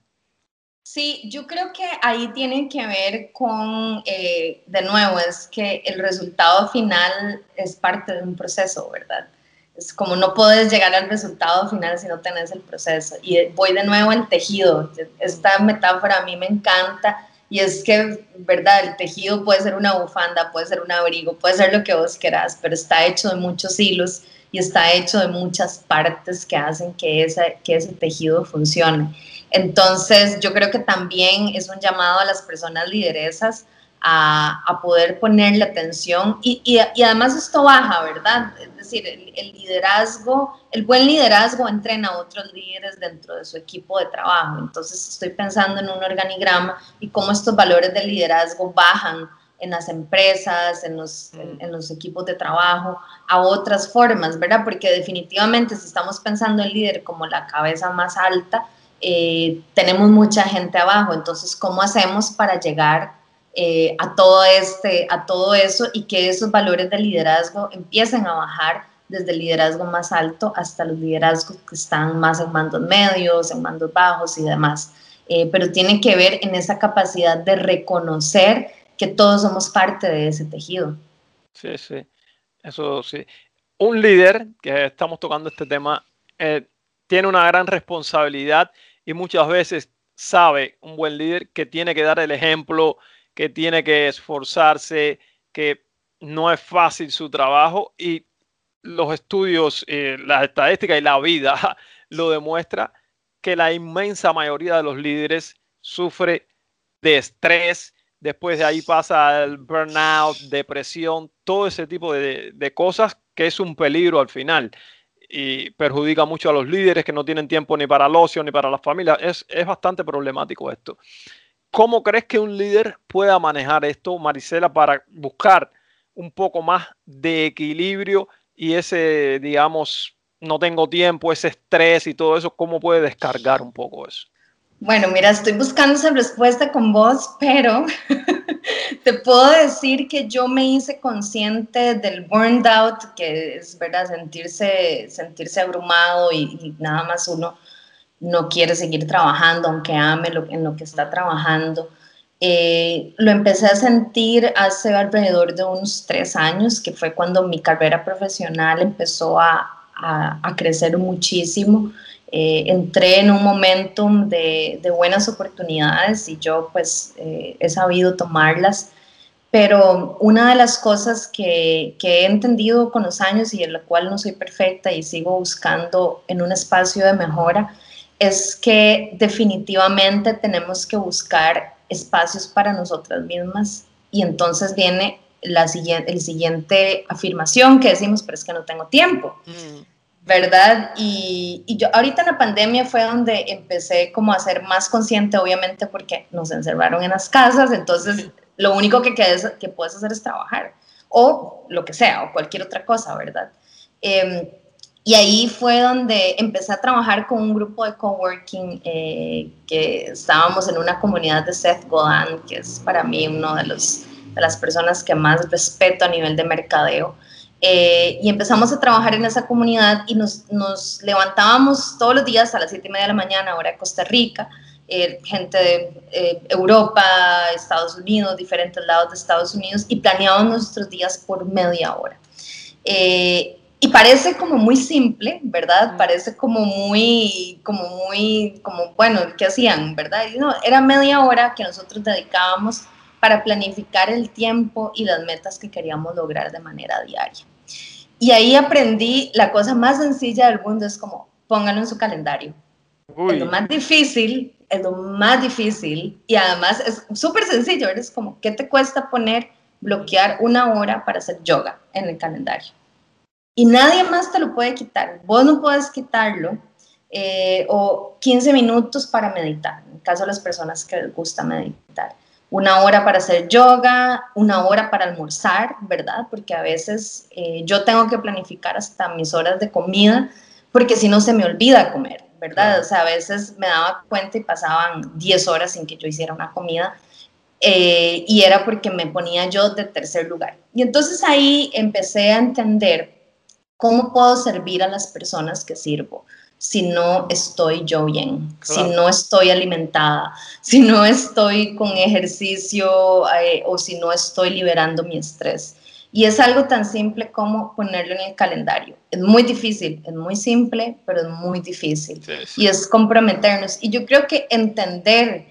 Sí, yo creo que ahí tiene que ver con, eh, de nuevo, es que el resultado final es parte de un proceso, ¿verdad? Es como no puedes llegar al resultado final si no tenés el proceso. Y voy de nuevo al tejido. Esta metáfora a mí me encanta y es que, ¿verdad? El tejido puede ser una bufanda, puede ser un abrigo, puede ser lo que vos querás, pero está hecho de muchos hilos y está hecho de muchas partes que hacen que, esa, que ese tejido funcione. Entonces, yo creo que también es un llamado a las personas lideresas a, poder ponerle atención y, y, además esto baja, ¿verdad? Es decir, el, liderazgo, el buen liderazgo entrena a otros líderes dentro de su equipo de trabajo. Entonces estoy pensando en un organigrama y cómo estos valores de liderazgo bajan en las empresas, en los, en, los, equipos de trabajo, a otras formas, ¿verdad? Porque definitivamente si estamos pensando en líder como la cabeza más alta, eh, tenemos mucha gente abajo, entonces, ¿cómo hacemos para llegar eh, a, todo este, a todo eso y que esos valores de liderazgo empiecen a bajar desde el liderazgo más alto hasta los liderazgos que están más en mandos medios, en mandos bajos y demás. Eh, pero tiene que ver en esa capacidad de reconocer que todos somos parte de ese tejido. Sí, sí, eso sí. Un líder, que estamos tocando este tema, eh, tiene una gran responsabilidad y muchas veces sabe un buen líder que tiene que dar el ejemplo, que tiene que esforzarse, que no es fácil su trabajo y los estudios, eh, las estadísticas y la vida lo demuestra que la inmensa mayoría de los líderes sufre de estrés, después de ahí pasa el burnout, depresión, todo ese tipo de, de cosas que es un peligro al final y perjudica mucho a los líderes que no tienen tiempo ni para el ocio ni para la familia. Es, es bastante problemático esto. ¿Cómo crees que un líder pueda manejar esto, Marisela, para buscar un poco más de equilibrio y ese, digamos, no tengo tiempo, ese estrés y todo eso, cómo puede descargar un poco eso? Bueno, mira, estoy buscando esa respuesta con vos, pero te puedo decir que yo me hice consciente del burned out, que es verdad sentirse, sentirse abrumado y nada más uno no quiere seguir trabajando, aunque ame lo, en lo que está trabajando. Eh, lo empecé a sentir hace alrededor de unos tres años, que fue cuando mi carrera profesional empezó a, crecer muchísimo. Eh, entré en un momentum de, buenas oportunidades y yo pues eh, he sabido tomarlas. Pero una de las cosas que, que, he entendido con los años y en la cual no soy perfecta y sigo buscando en un espacio de mejora es que definitivamente tenemos que buscar espacios para nosotras mismas y entonces viene la siguiente, el siguiente afirmación que decimos, pero es que no tengo tiempo, mm. ¿verdad? Y, y, yo ahorita en la pandemia fue donde empecé como a ser más consciente, obviamente porque nos encerraron en las casas, entonces lo único que, que puedes hacer es trabajar o lo que sea, o cualquier otra cosa, ¿verdad? Em, y ahí fue donde empecé a trabajar con un grupo de coworking eh, que estábamos en una comunidad de Seth Godin, que es para mí uno de, los, de las personas que más respeto a nivel de mercadeo. Eh, y empezamos a trabajar en esa comunidad y nos, nos, levantábamos todos los días a las 7 y media de la mañana, hora de Costa Rica, eh, gente de Europa, Estados Unidos, diferentes lados de Estados Unidos, y planeábamos nuestros días por media hora. Y parece como muy simple, ¿verdad? Parece como muy, como muy, como, bueno, ¿qué hacían, verdad? Y no, era media hora que nosotros dedicábamos para planificar el tiempo y las metas que queríamos lograr de manera diaria. Y ahí aprendí la cosa más sencilla del mundo, es como, pónganlo en su calendario. Es lo más difícil, es lo más difícil y además es súper sencillo, eres como, ¿qué te cuesta poner, bloquear una hora para hacer yoga en el calendario? Y nadie más te lo puede quitar. Vos no puedes quitarlo. Eh, o 15 minutos para meditar, en el caso de las personas que les gusta meditar. Una hora para hacer yoga, una hora para almorzar, ¿verdad? Porque a veces eh, yo tengo que planificar hasta mis horas de comida, porque si no se me olvida comer, ¿verdad? O sea, a veces me daba cuenta y pasaban 10 horas sin que yo hiciera una comida. Eh, y era porque me ponía yo de tercer lugar. Y entonces ahí empecé a entender ¿Cómo puedo servir a las personas que sirvo si no estoy yo bien, si no estoy alimentada, si no estoy con ejercicio eh, o si no estoy liberando mi estrés? Y es algo tan simple como ponerlo en el calendario. Es muy difícil, es muy simple, pero es muy difícil. Y es comprometernos. Y yo creo que entender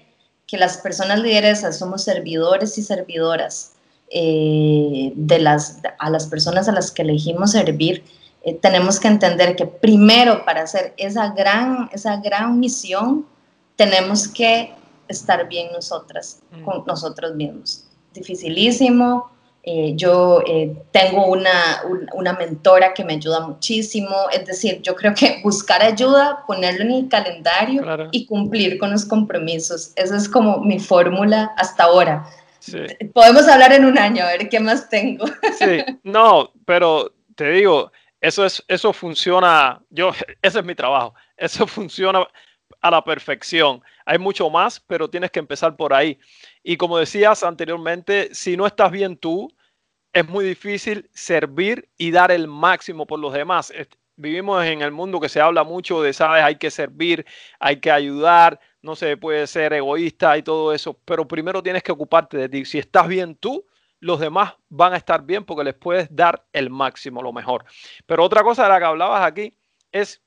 que las personas lideresas somos servidores y servidoras eh, de las, a las personas a las que elegimos servir, eh, tenemos que entender que primero para hacer esa gran, esa gran misión, tenemos que estar bien nosotras, mm. con nosotros mismos. dificilísimo. Eh, yo tengo una, una, mentora que me ayuda muchísimo. Es decir, yo creo que buscar ayuda, ponerlo en el calendario y cumplir con los compromisos. Esa es como mi fórmula hasta ahora. Podemos hablar en un año, a ver qué más tengo. Sí, no, pero te digo, eso, es, eso funciona, yo, ese es mi trabajo, eso funciona a la perfección. Hay mucho más, pero tienes que empezar por ahí. Y como decías anteriormente, si no estás bien tú, es muy difícil servir y dar el máximo por los demás. Vivimos en el mundo que se habla mucho de, sabes, hay que servir, hay que ayudar, no se puede ser egoísta y todo eso, pero primero tienes que ocuparte de ti. Si estás bien tú, los demás van a estar bien porque les puedes dar el máximo, lo mejor. Pero otra cosa de la que hablabas aquí es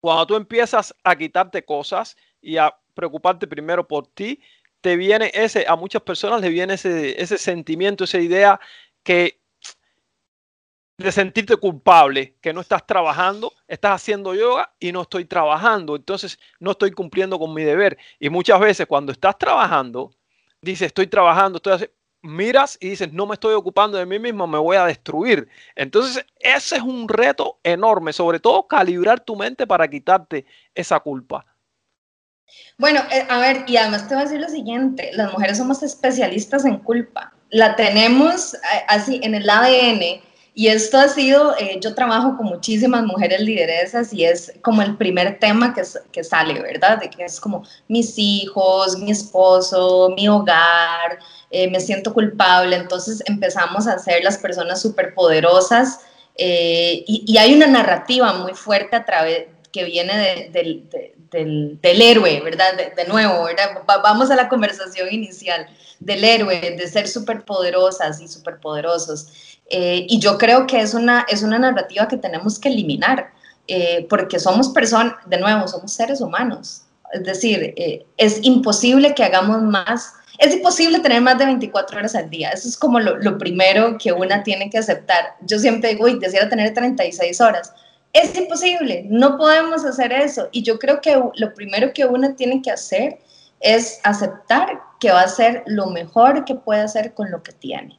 cuando tú empiezas a quitarte cosas y a preocuparte primero por ti, te viene ese, a muchas personas le viene ese, ese sentimiento, esa idea que de sentirte culpable, que no estás trabajando, estás haciendo yoga y no estoy trabajando, entonces no estoy cumpliendo con mi deber. Y muchas veces cuando estás trabajando, dices, estoy trabajando, estoy haciendo, miras y dices, no me estoy ocupando de mí mismo, me voy a destruir. Entonces, ese es un reto enorme, sobre todo calibrar tu mente para quitarte esa culpa. Bueno, eh, a ver, y además te voy a decir lo siguiente, las mujeres somos especialistas en culpa. La tenemos eh, así en el ADN y esto ha sido, eh, yo trabajo con muchísimas mujeres lideresas y es como el primer tema que, que sale, ¿verdad? De que es como mis hijos, mi esposo, mi hogar, eh, me siento culpable. Entonces empezamos a ser las personas superpoderosas eh, y, hay una narrativa muy fuerte a través que viene del, del, héroe, ¿verdad? De, nuevo, ¿verdad? vamos a la conversación inicial del héroe, de ser superpoderosas y superpoderosos. Eh, y yo creo que es una, es una narrativa que tenemos que eliminar, eh, porque somos personas, de nuevo, somos seres humanos. Es decir, eh, es imposible que hagamos más, es imposible tener más de 24 horas al día. Eso es como lo, lo primero que una tiene que aceptar. Yo siempre digo, uy, quisiera tener 36 horas. Es imposible, no podemos hacer eso. Y yo creo que lo primero que una tiene que hacer es aceptar que va a ser lo mejor que puede hacer con lo que tiene.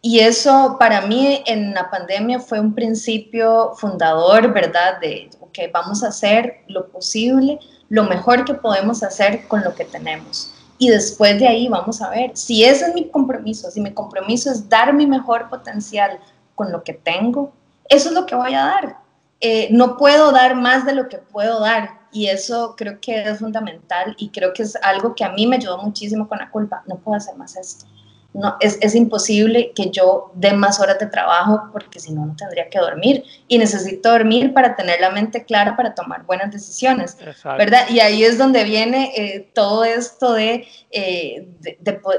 Y eso para mí en la pandemia fue un principio fundador, ¿verdad? De, que vamos a hacer lo posible, lo mejor que podemos hacer con lo que tenemos. Y después de ahí vamos a ver si ese es mi compromiso, si mi compromiso es dar mi mejor potencial con lo que tengo, eso es lo que voy a dar. Eh, no puedo dar más de lo que puedo dar y eso creo que es fundamental y creo que es algo que a mí me ayudó muchísimo con la culpa. No puedo hacer más esto no, es, es, imposible que yo dé más horas de trabajo porque si no, no tendría que dormir. Y necesito dormir para tener la mente clara para tomar buenas decisiones, ¿verdad? Y ahí es donde viene eh, todo esto de, eh,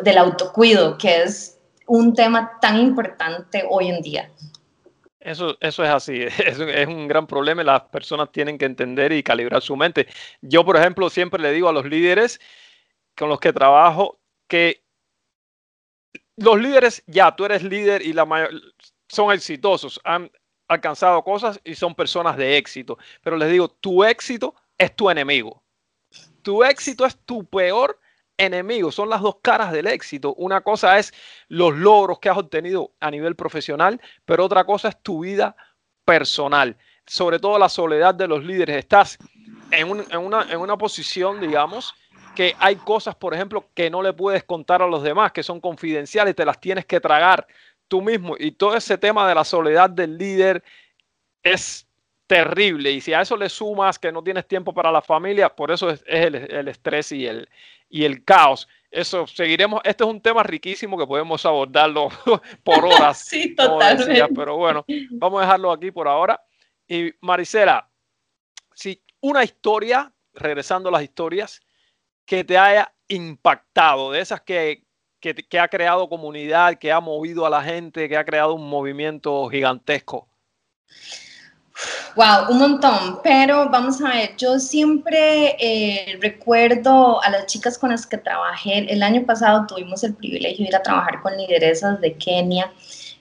del autocuido, que es un tema tan importante hoy en día. Eso, eso es así, es, es, un gran problema las personas tienen que entender y calibrar su mente. Yo, por ejemplo, siempre le digo a los líderes con los que trabajo que los líderes, ya, tú eres líder y la mayor, son exitosos, han alcanzado cosas y son personas de éxito. Pero les digo, tu éxito es tu enemigo. Tu éxito es tu peor enemigo. Son las dos caras del éxito. Una cosa es los logros que has obtenido a nivel profesional, pero otra cosa es tu vida personal. Sobre todo la soledad de los líderes. Estás en, una, en una posición, digamos, que hay cosas, por ejemplo, que no le puedes contar a los demás, que son confidenciales, te las tienes que tragar tú mismo. Y todo ese tema de la soledad del líder es terrible. Y si a eso le sumas que no tienes tiempo para la familia, por eso es, el, estrés y el, y el caos. Eso seguiremos. Este es un tema riquísimo que podemos abordarlo por horas. sí, totalmente. pero bueno, vamos a dejarlo aquí por ahora. Y Marisela, si una historia, regresando a las historias, que te haya impactado, de esas que, que, ha creado comunidad, que ha movido a la gente, que ha creado un movimiento gigantesco? Wow, un montón, pero vamos a ver, yo siempre eh, recuerdo a las chicas con las que trabajé, el año pasado tuvimos el privilegio de ir a trabajar con lideresas de Kenia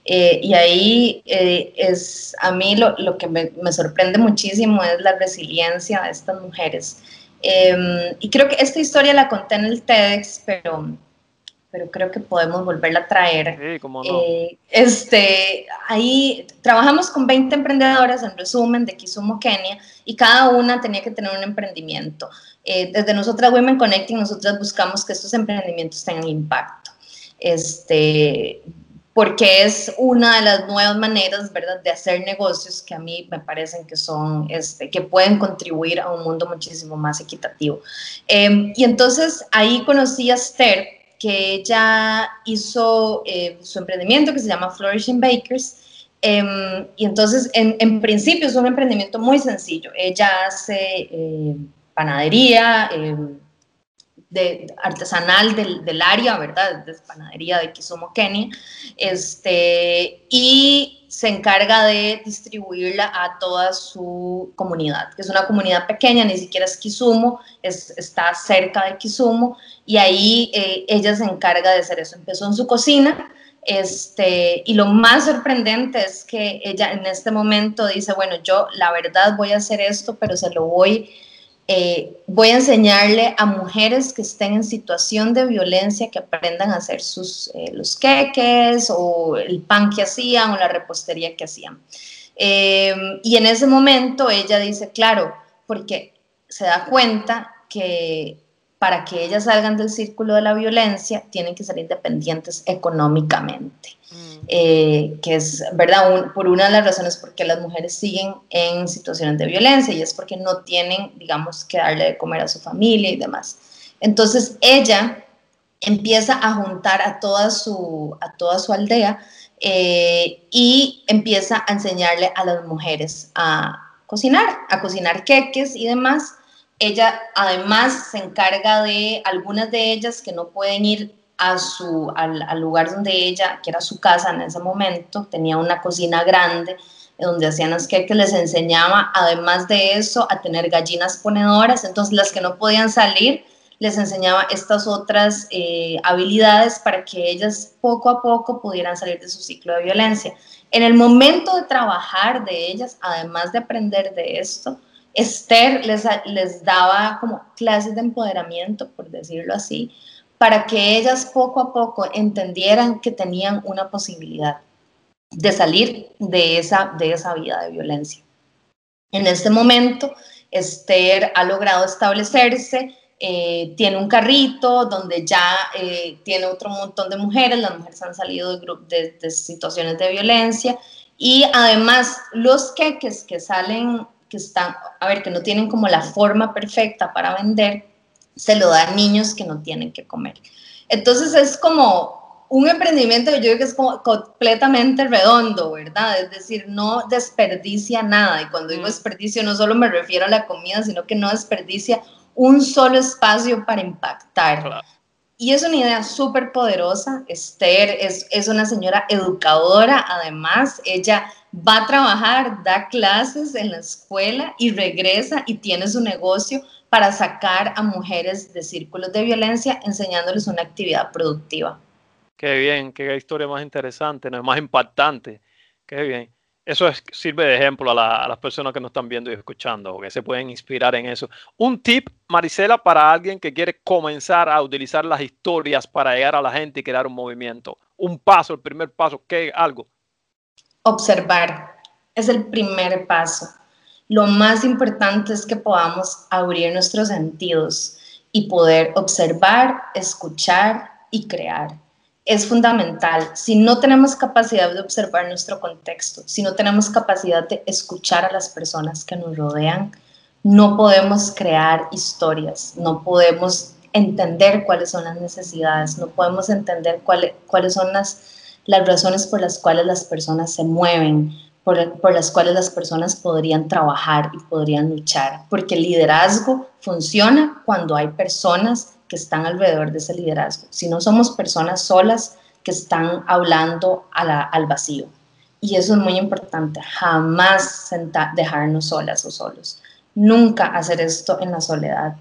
eh, y ahí eh, es, a mí lo, que me, me, sorprende muchísimo es la resiliencia de estas mujeres. Em, y creo que esta historia la conté en el TEDx, pero pero creo que podemos volverla a traer. Sí, cómo no. Eh, este, ahí trabajamos con 20 emprendedoras, en resumen, de Kisumo, Kenia, y cada una tenía que tener un emprendimiento. Eh, desde nosotras Women Connecting, nosotras buscamos que estos emprendimientos tengan impacto. Este, porque es una de las nuevas maneras, ¿verdad?, de hacer negocios que a mí me parecen que son, este, que pueden contribuir a un mundo muchísimo más equitativo. Em, y entonces ahí conocí a Esther, que ella hizo eh, su emprendimiento que se llama Flourishing Bakers. Em, y entonces, en, en, principio es un emprendimiento muy sencillo. Ella hace eh, panadería, em, de, artesanal del, del, área, ¿verdad? De panadería de Kisumo, Kenia, este, y se encarga de distribuirla a toda su comunidad, que es una comunidad pequeña, ni siquiera es Kisumo, es, está cerca de Kisumo, y ahí eh, ella se encarga de hacer eso. Empezó en su cocina, este, y lo más sorprendente es que ella en este momento dice, bueno, yo la verdad voy a hacer esto, pero se lo voy eh, voy a enseñarle a mujeres que estén en situación de violencia que aprendan a hacer sus, eh, los queques o el pan que hacían o la repostería que hacían. Eh, y en ese momento ella dice, claro, porque se da cuenta que para que ellas salgan del círculo de la violencia tienen que ser independientes económicamente. Eh, que es, ¿verdad? por una de las razones por qué las mujeres siguen en situaciones de violencia y es porque no tienen, digamos, que darle de comer a su familia y demás. Entonces ella empieza a juntar a toda su, a toda su aldea eh, y empieza a enseñarle a las mujeres a cocinar, a cocinar queques y demás. Ella además se encarga de algunas de ellas que no pueden ir a su, al, lugar donde ella, que era su casa en ese momento, tenía una cocina grande donde hacían los queques, les enseñaba, además de eso, a tener gallinas ponedoras, entonces las que no podían salir, les enseñaba estas otras eh, habilidades para que ellas poco a poco pudieran salir de su ciclo de violencia. En el momento de trabajar de ellas, además de aprender de esto, Esther les, les daba como clases de empoderamiento, por decirlo así, para que ellas poco a poco entendieran que tenían una posibilidad de salir de esa, de esa vida de violencia. En este momento, Esther ha logrado establecerse, eh, tiene un carrito donde ya eh, tiene otro montón de mujeres, las mujeres han salido de, de, situaciones de violencia y además los queques que salen, que están, a ver, que no tienen como la forma perfecta para vender, se lo da a niños que no tienen que comer. Entonces es como un emprendimiento que yo creo que es completamente redondo, ¿verdad? Es decir, no desperdicia nada. Y cuando digo mm. desperdicio no solo me refiero a la comida, sino que no desperdicia un solo espacio para impactar. Y es una idea súper poderosa. Esther es, es una señora educadora, además, ella va a trabajar, da clases en la escuela y regresa y tiene su negocio para sacar a mujeres de círculos de violencia enseñándoles una actividad productiva. Qué bien, qué historia más interesante, ¿no? más impactante. Qué bien. Eso sirve de ejemplo a, las personas que nos están viendo y escuchando, que se pueden inspirar en eso. Un tip, Marisela, para alguien que quiere comenzar a utilizar las historias para llegar a la gente y crear un movimiento. Un paso, el primer paso, ¿qué? Algo. Observar. Es el primer paso lo más importante es que podamos abrir nuestros sentidos y poder observar, escuchar y crear. Es fundamental. Si no tenemos capacidad de observar nuestro contexto, si no tenemos capacidad de escuchar a las personas que nos rodean, no podemos crear historias, no podemos entender cuáles son las necesidades, no podemos entender cuáles, cuáles son las, las razones por las cuales las personas se mueven, por, las cuales las personas podrían trabajar y podrían luchar, porque el liderazgo funciona cuando hay personas que están alrededor de ese liderazgo. Si no somos personas solas que están hablando al vacío. Y eso es muy importante, jamás dejarnos solas o solos. Nunca hacer esto en la soledad.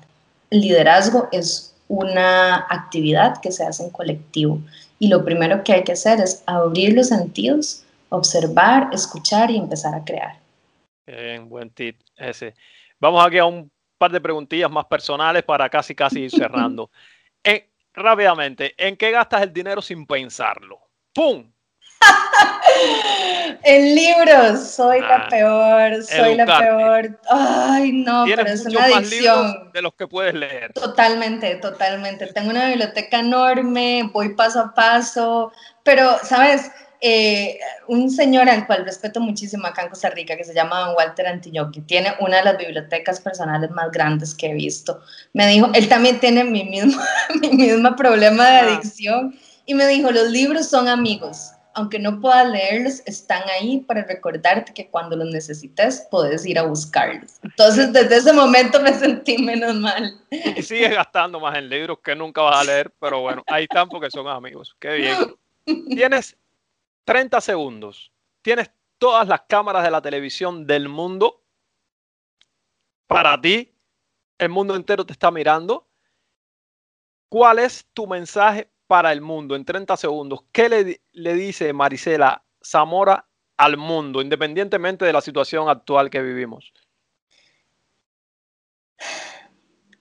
El liderazgo es una actividad que se hace en colectivo y lo primero que hay que hacer es abrir los sentidos observar, escuchar y empezar a crear. Bien, buen tip ese. Vamos aquí a un par de preguntillas más personales para casi casi ir cerrando. Eh, rápidamente, ¿en qué gastas el dinero sin pensarlo? ¡Pum! en libros, soy la ah, peor, soy la peor. Ay, no, pero es una adicción. de los que puedes leer. Totalmente, totalmente. Tengo una biblioteca enorme, voy paso a paso, pero, ¿sabes? Eh, un señor al cual respeto muchísimo acá en Costa Rica, que se llama Walter que tiene una de las bibliotecas personales más grandes que he visto. Me dijo, él también tiene mi mismo, mi mismo problema de adicción, y me dijo, los libros son amigos aunque no puedas leerlos, están ahí para recordarte que cuando los necesites puedes ir a buscarlos. Entonces, desde ese momento me sentí menos mal. Y sigues gastando más en libros que nunca vas a leer, pero bueno, ahí están porque son amigos. Qué bien. Tienes 30 segundos. Tienes todas las cámaras de la televisión del mundo para ti. El mundo entero te está mirando. ¿Cuál es tu mensaje para el mundo en 30 segundos, ¿qué le, le dice Marisela Zamora al mundo, independientemente de la situación actual que vivimos?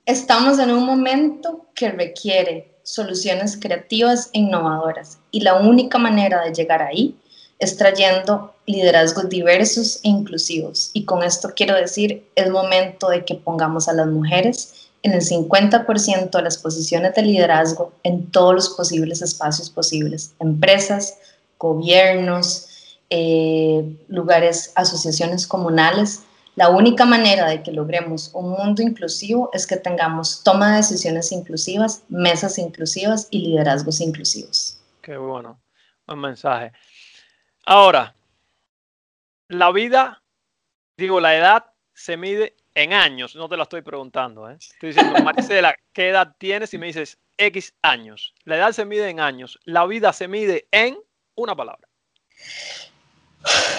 Estamos en un momento que requiere soluciones creativas e innovadoras y la única manera de llegar ahí es trayendo liderazgos diversos e inclusivos. Y con esto quiero decir, es momento de que pongamos a las mujeres en el 50% de las posiciones de liderazgo en todos los posibles espacios posibles, empresas, gobiernos, eh, lugares, asociaciones comunales. La única manera de que logremos un mundo inclusivo es que tengamos toma de decisiones inclusivas, mesas inclusivas y liderazgos inclusivos. Qué bueno, buen mensaje. Ahora, la vida, digo, la edad se mide en años, no te lo estoy preguntando, ¿eh? estoy diciendo, Marcela, ¿qué edad tienes? Y me dices X años. La edad se mide en años, la vida se mide en una palabra.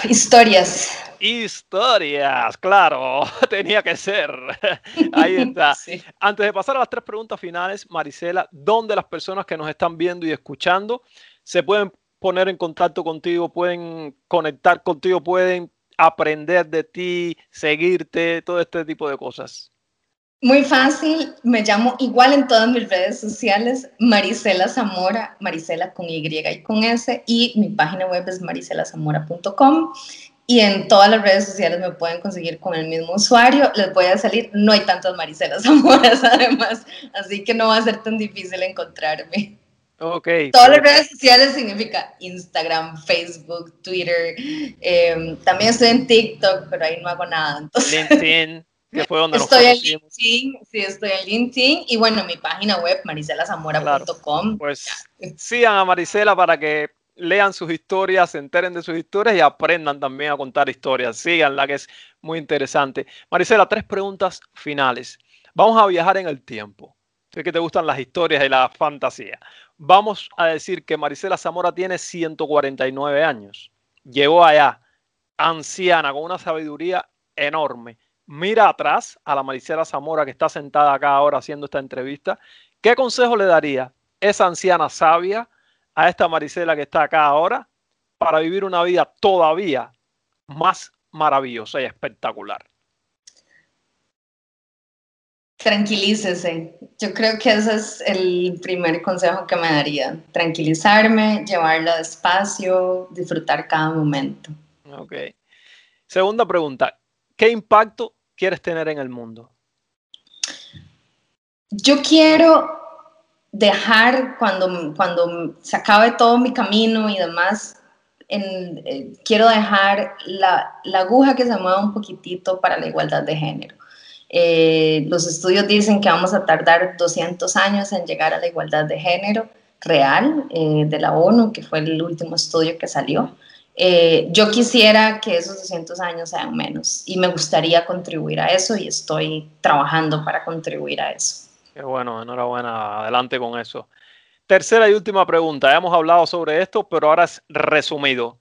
Historias. Historias, claro, tenía que ser. Ahí está. Antes de pasar a las tres preguntas finales, Marisela, ¿dónde las personas que nos están viendo y escuchando se pueden poner en contacto contigo, pueden conectar contigo, pueden aprender de ti, seguirte, todo este tipo de cosas? Muy fácil, me llamo igual en todas mis redes sociales, Marisela Zamora, Marisela con Y y con S, y mi página web es maricelazamora.com. Y en todas las redes sociales me pueden conseguir con el mismo usuario. Les voy a salir, no hay tantas Maricelas Zamoras además, así que no va a ser tan difícil encontrarme. Okay. Todas las redes sociales significa Instagram, Facebook, Twitter. Em, también estoy en TikTok, pero ahí no hago nada. LinkedIn, que fue donde estoy en LinkedIn, sí, estoy en LinkedIn. Y bueno, mi página web, maricelazamora.com. pues sigan a Marisela para que lean sus historias, se enteren de sus historias y aprendan también a contar historias. Síganla, que es muy interesante. Marisela, tres preguntas finales. Vamos a viajar en el tiempo. Sé que te gustan las historias y la fantasía vamos a decir que Marisela Zamora tiene 149 años. Llegó allá, anciana, con una sabiduría enorme. Mira atrás a la Marisela Zamora que está sentada acá ahora haciendo esta entrevista. ¿Qué consejo le daría esa anciana sabia a esta Marisela que está acá ahora para vivir una vida todavía más maravillosa y espectacular? Tranquilícese. Yo creo que ese es el primer consejo que me daría. Tranquilizarme, llevarlo despacio, disfrutar cada momento. Ok. Segunda pregunta. ¿Qué impacto quieres tener en el mundo? Yo quiero dejar, cuando, cuando se acabe todo mi camino y demás, en, eh, quiero dejar la, la aguja que se mueva un poquitito para la igualdad de género eh, los estudios dicen que vamos a tardar 200 años en llegar a la igualdad de género real eh, de la ONU, que fue el último estudio que salió. Eh, yo quisiera que esos 200 años sean menos y me gustaría contribuir a eso y estoy trabajando para contribuir a eso. Qué bueno, enhorabuena, adelante con eso. Tercera y última pregunta, hemos hablado sobre esto, pero ahora es resumido.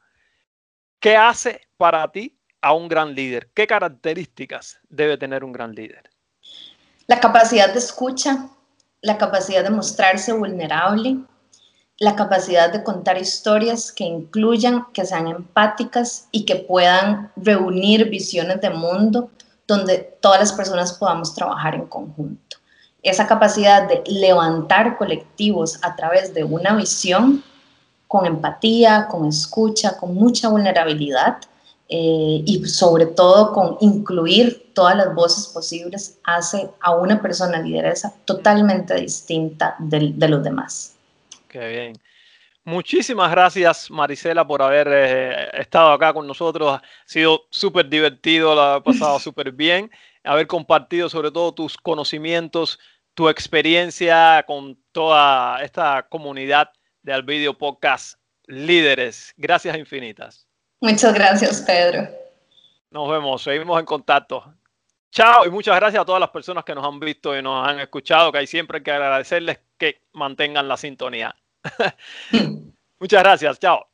¿Qué hace para ti a un gran líder? ¿Qué características debe tener un gran líder? La capacidad de escucha, la capacidad de mostrarse vulnerable, la capacidad de contar historias que incluyan, que sean empáticas y que puedan reunir visiones de mundo donde todas las personas podamos trabajar en conjunto. esa capacidad de levantar colectivos a través de una visión con empatía, con escucha, con mucha vulnerabilidad eh, y sobre todo con incluir todas las voces posibles hace a una persona lideresa totalmente distinta de, de los demás. Qué bien. Muchísimas gracias, Marisela, por haber eh, estado acá con nosotros. Ha sido súper divertido, lo ha pasado súper bien. Haber compartido sobre todo tus conocimientos, tu experiencia con toda esta comunidad de Alvideo Podcast Líderes. Gracias infinitas. Muchas gracias, Pedro. Nos vemos, seguimos en contacto. Chao y muchas gracias a todas las personas que nos han visto y nos han escuchado, que hay siempre que agradecerles que mantengan la sintonía. Muchas gracias, chao.